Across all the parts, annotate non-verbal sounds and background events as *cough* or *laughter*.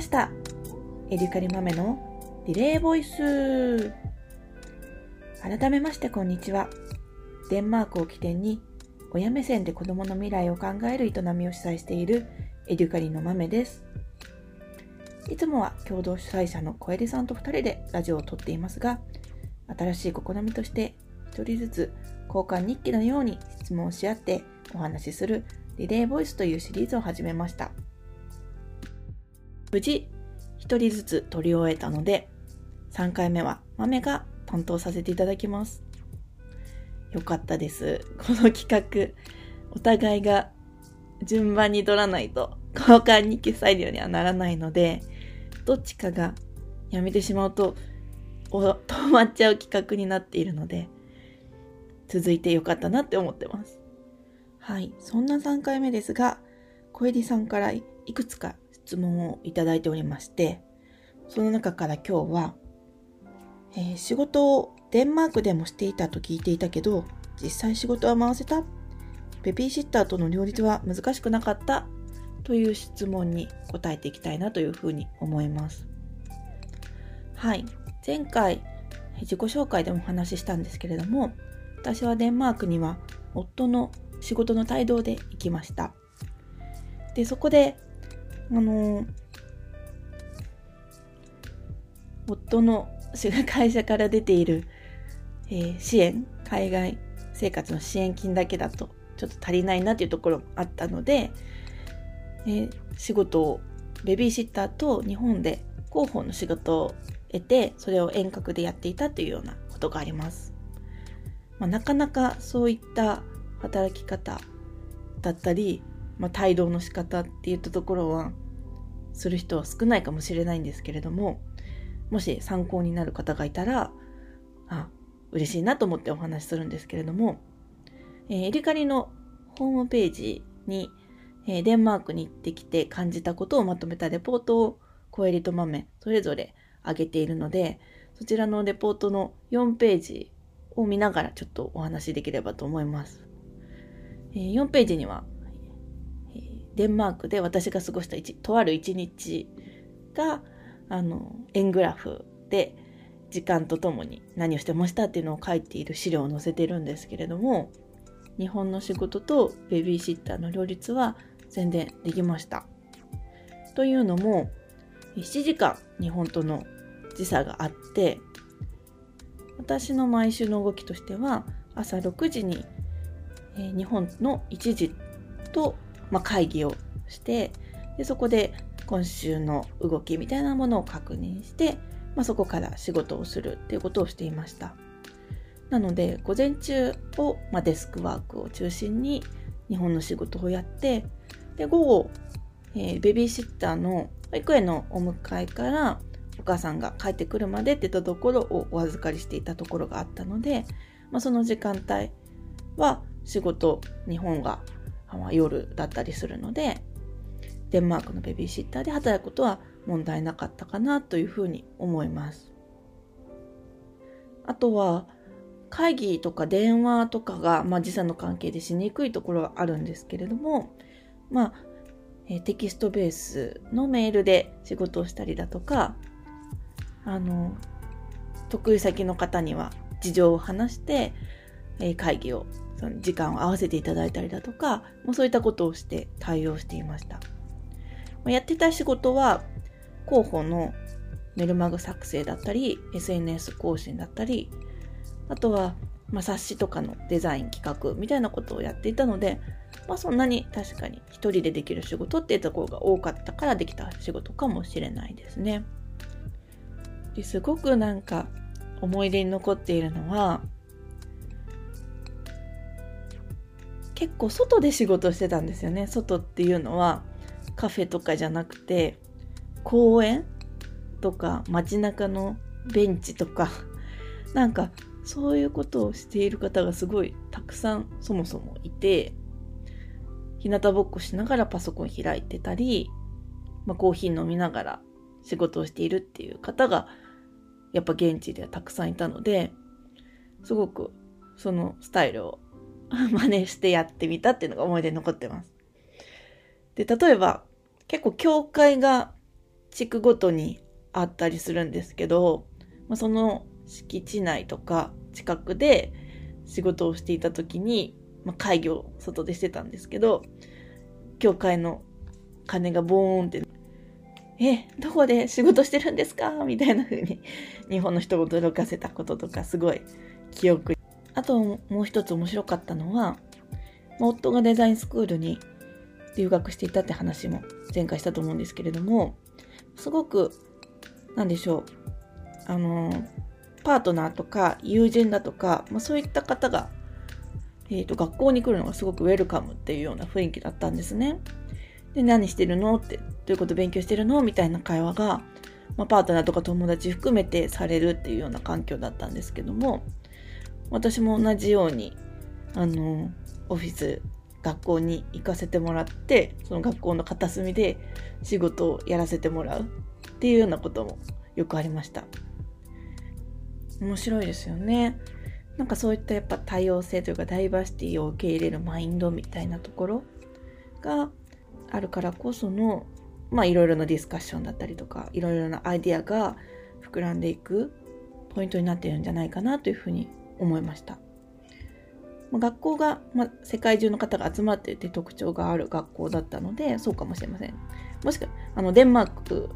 ました。エリカリ豆のリレーボイス。改めましてこんにちは。デンマークを起点に親目線で子供の未来を考える営みを主催しているエデュカリの豆です。いつもは共同主催者の小エリさんと2人でラジオを撮っていますが新しい試みとして1人ずつ交換日記のように質問し合ってお話しするリレーボイスというシリーズを始めました。無事、一人ずつ取り終えたので、3回目は豆が担当させていただきます。よかったです。この企画、お互いが順番に取らないと交換日記スタイルにはならないので、どっちかがやめてしまうと、*laughs* 止まっちゃう企画になっているので、続いてよかったなって思ってます。はい。そんな3回目ですが、小エリさんからいくつか質問をいただいておりまして、その中から今日は、えー、仕事をデンマークでもしていたと聞いていたけど、実際仕事は回せた？ベビーシッターとの両立は難しくなかった？という質問に答えていきたいなというふうに思います。はい。前回、自己紹介でもお話ししたんですけれども、私はデンマークには夫の仕事の帯同で行きました。で、そこで、あの夫の会社から出ている、えー、支援、海外生活の支援金だけだとちょっと足りないなっていうところもあったので、えー、仕事をベビーシッターと日本で広報の仕事を得てそれを遠隔でやっていたというようなことがあります。まあ、なかなかそういった働き方だったり、まあ、帯同の仕方っていったところはする人は少ないかもしれないんですけれどももし参考になる方がいたらあ嬉しいなと思ってお話しするんですけれども、えー、エリカリのホームページに、えー、デンマークに行ってきて感じたことをまとめたレポートを小エリと豆それぞれ上げているのでそちらのレポートの4ページを見ながらちょっとお話しできればと思います。えー、4ページには、デンマークで私が過ごしたとある一日が、あの、円グラフで時間とともに何をしてましたっていうのを書いている資料を載せてるんですけれども、日本の仕事とベビーシッターの両立は全然できました。というのも、7時間日本との時差があって、私の毎週の動きとしては朝6時に、え、日本の1時と、まあ、会議をしてでそこで今週の動きみたいなものを確認して、まあ、そこから仕事をするっていうことをしていました。なので午前中を、まあ、デスクワークを中心に日本の仕事をやってで午後、えー、ベビーシッターの保育園のお迎えからお母さんが帰ってくるまでって言ったところをお預かりしていたところがあったので、まあ、その時間帯は仕事日本が、夜だったりするのでデンマークのベビーシッターで働くことは問題なかったかなというふうに思います。あとは会議とか電話とかが、まあ、時差の関係でしにくいところはあるんですけれども、まあ、えテキストベースのメールで仕事をしたりだとか、あの得意先の方には事情を話して、え会議をその時間を合わせていただいたりだとかもうそういったことをして対応していましたやってた仕事は広報のメルマガ作成だったり SNS 更新だったりあとは、ま、冊子とかのデザイン企画みたいなことをやっていたので、まあ、そんなに確かに一人でできる仕事っていうところが多かったからできた仕事かもしれないですね。ですごくなんか思い出に残っているのは結構外で仕事してたんですよね。外っていうのはカフェとかじゃなくて公園とか街中のベンチとか。なんかそういうことをしている方がすごいたくさんそもそもいて日向ぼっこしながらパソコン開いてたり、まあ、コーヒー飲みながら仕事をしているっていう方がやっぱ現地ではたくさんいたのですごくそのスタイルを *laughs* 真似してやってみたっていうのが思い出に残ってます。で、例えば結構教会が地区ごとにあったりするんですけど、まあ、その敷地内とか近くで仕事をしていた時に、まあ、会議を外でしてたんですけど、教会の鐘がボーンって、え、どこで仕事してるんですか？みたいな風に日本の人を驚かせたこととかすごい記憶。ともう一つ面白かったのは、夫がデザインスクールに留学していたって話も前回したと思うんですけれども、すごく、なんでしょう、あの、パートナーとか友人だとか、まあ、そういった方が、えっ、ー、と、学校に来るのがすごくウェルカムっていうような雰囲気だったんですね。で、何してるのって、どういうこと勉強してるの？みたいな会話が、まあ、パートナーとか友達含めてされるっていうような環境だったんですけども、私も同じように、あの、オフィス、学校に行かせてもらって、その学校の片隅で仕事をやらせてもらうっていうようなこともよくありました。面白いですよね。なんかそういったやっぱ多様性というかダイバーシティを受け入れるマインドみたいなところがあるからこそのまあいろいろなディスカッションだったりとかいろいろなアイディアが膨らんでいくポイントになっているんじゃないかなというふうに思いました。ま、学校が、ま、世界中の方が集まっていて特徴がある学校だったのでそうかもしれません。もしくはあのデンマーク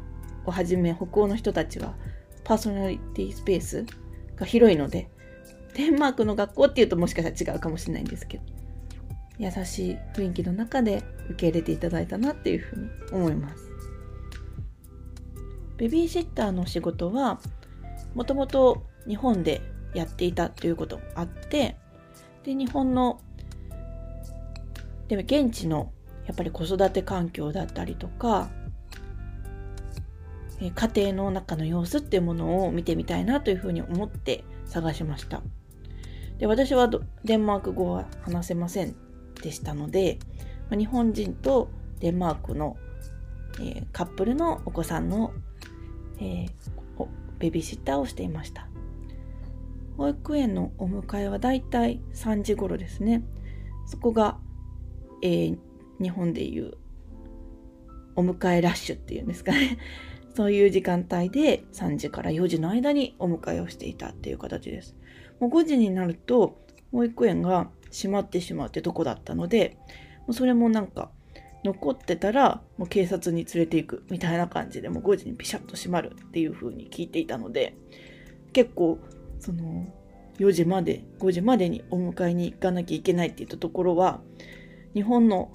をはじめ北欧の人たちはパーソナリティスペースが広いのでデンマークの学校っていうともしかしたら違うかもしれないんですけど優しい雰囲気の中で受け入れていただいたなっていうふうに思いますベビーシッターの仕事はもともと日本でやっていたということもあってで日本のでも現地のやっぱり子育て環境だったりとか家庭の中の様子っていうものを見てみたいなというふうに思って探しました。で私はデンマーク語は話せませんでしたので日本人とデンマークの、えー、カップルのお子さんの、えー、ベビーシッターをしていました。保育園のお迎えはだいたい3時頃ですねそこが、えー、日本でいうお迎えラッシュっていうんですかね *laughs* そういう時間帯で3時から4時の間にお迎えをしていたっていう形です。もう5時になると保育園が閉まってしまうってとこだったので、もうそれもなんか残ってたらもう警察に連れて行くみたいな感じでもう5時にピシャッと閉まるっていう風に聞いていたので、結構その4時まで5時までにお迎えに行かなきゃいけないって言ったところは日本の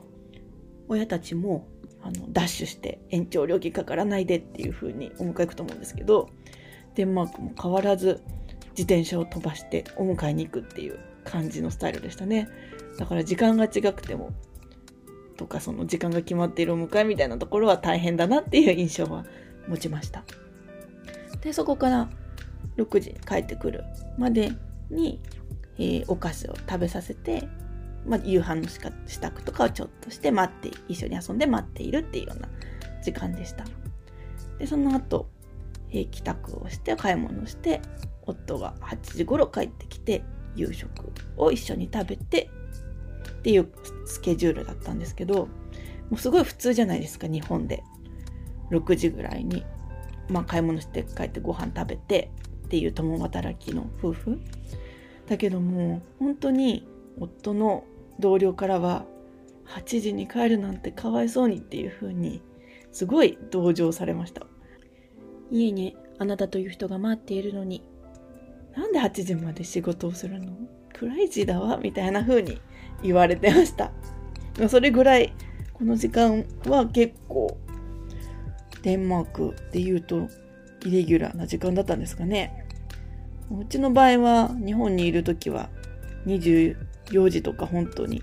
親たちもあのダッシュして延長料金かからないでっていう風にお迎え行くと思うんですけどデンマークも変わらず自転車を飛ばしてお迎えに行くっていう感じのスタイルでしたね。だから時間が違くてもとかその時間が決まっているお迎えみたいなところは大変だなっていう印象は持ちました。でそこから6時帰ってくるまでに、えー、お菓子を食べさせてまあ、夕飯の支度とかをちょっとして待って一緒に遊んで待っているっていうような時間でした。でその後、えー、帰宅をして買い物して夫が8時頃帰ってきて夕食を一緒に食べてっていうスケジュールだったんですけどもうすごい普通じゃないですか日本で。6時ぐらいに、まあ、買い物して帰ってご飯食べてっていう共働きの夫婦。だけども本当に夫の同僚からは8時に帰るなんてかわいそうにっていう風にすごい同情されました。家にあなたという人が待っているのになんで8時まで仕事をするの？クライジーだわみたいな風に言われてました。それぐらいこの時間は結構デンマークで言うとイレギュラーな時間だったんですかねうちの場合は日本にいる時は24時とか本当に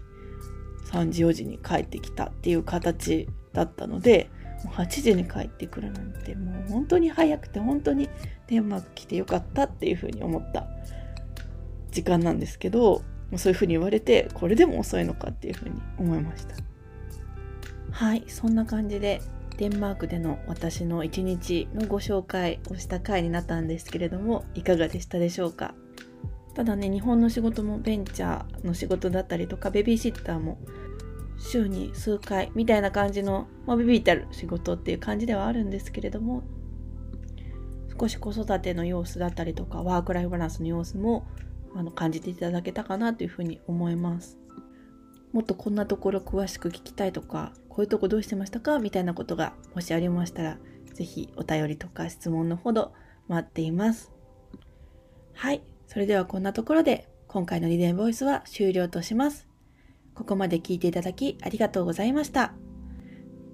3時4時に帰ってきたっていう形だったのでもう8時に帰ってくるなんてもう本当に早くて本当にデンマーク来てよかったっていうふうに思った時間なんですけどそういうふうに言われてこれでも遅いのかっていうふうに思いました。はいそんな感じでデンマークでの私の一日のご紹介をした回になったんですけれどもいかがでしたでしょうか？ただね日本の仕事もベンチャーの仕事だったりとかベビーシッターも週に数回みたいな感じの、まあ、ビビたる仕事っていう感じではあるんですけれども少し子育ての様子だったりとかワークライフバランスの様子もあの感じていただけたかなというふうに思います。もっとこんなところ詳しく聞きたいとかこういうとこどうしてましたか？みたいなことがもしありましたら是非お便りとか質問のほど待っていますはいそれではこんなところで今回のリレーボイスは終了としますここまで聞いていただきありがとうございました。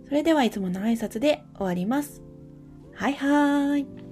それではいつもの挨拶で終わります。はいはーい。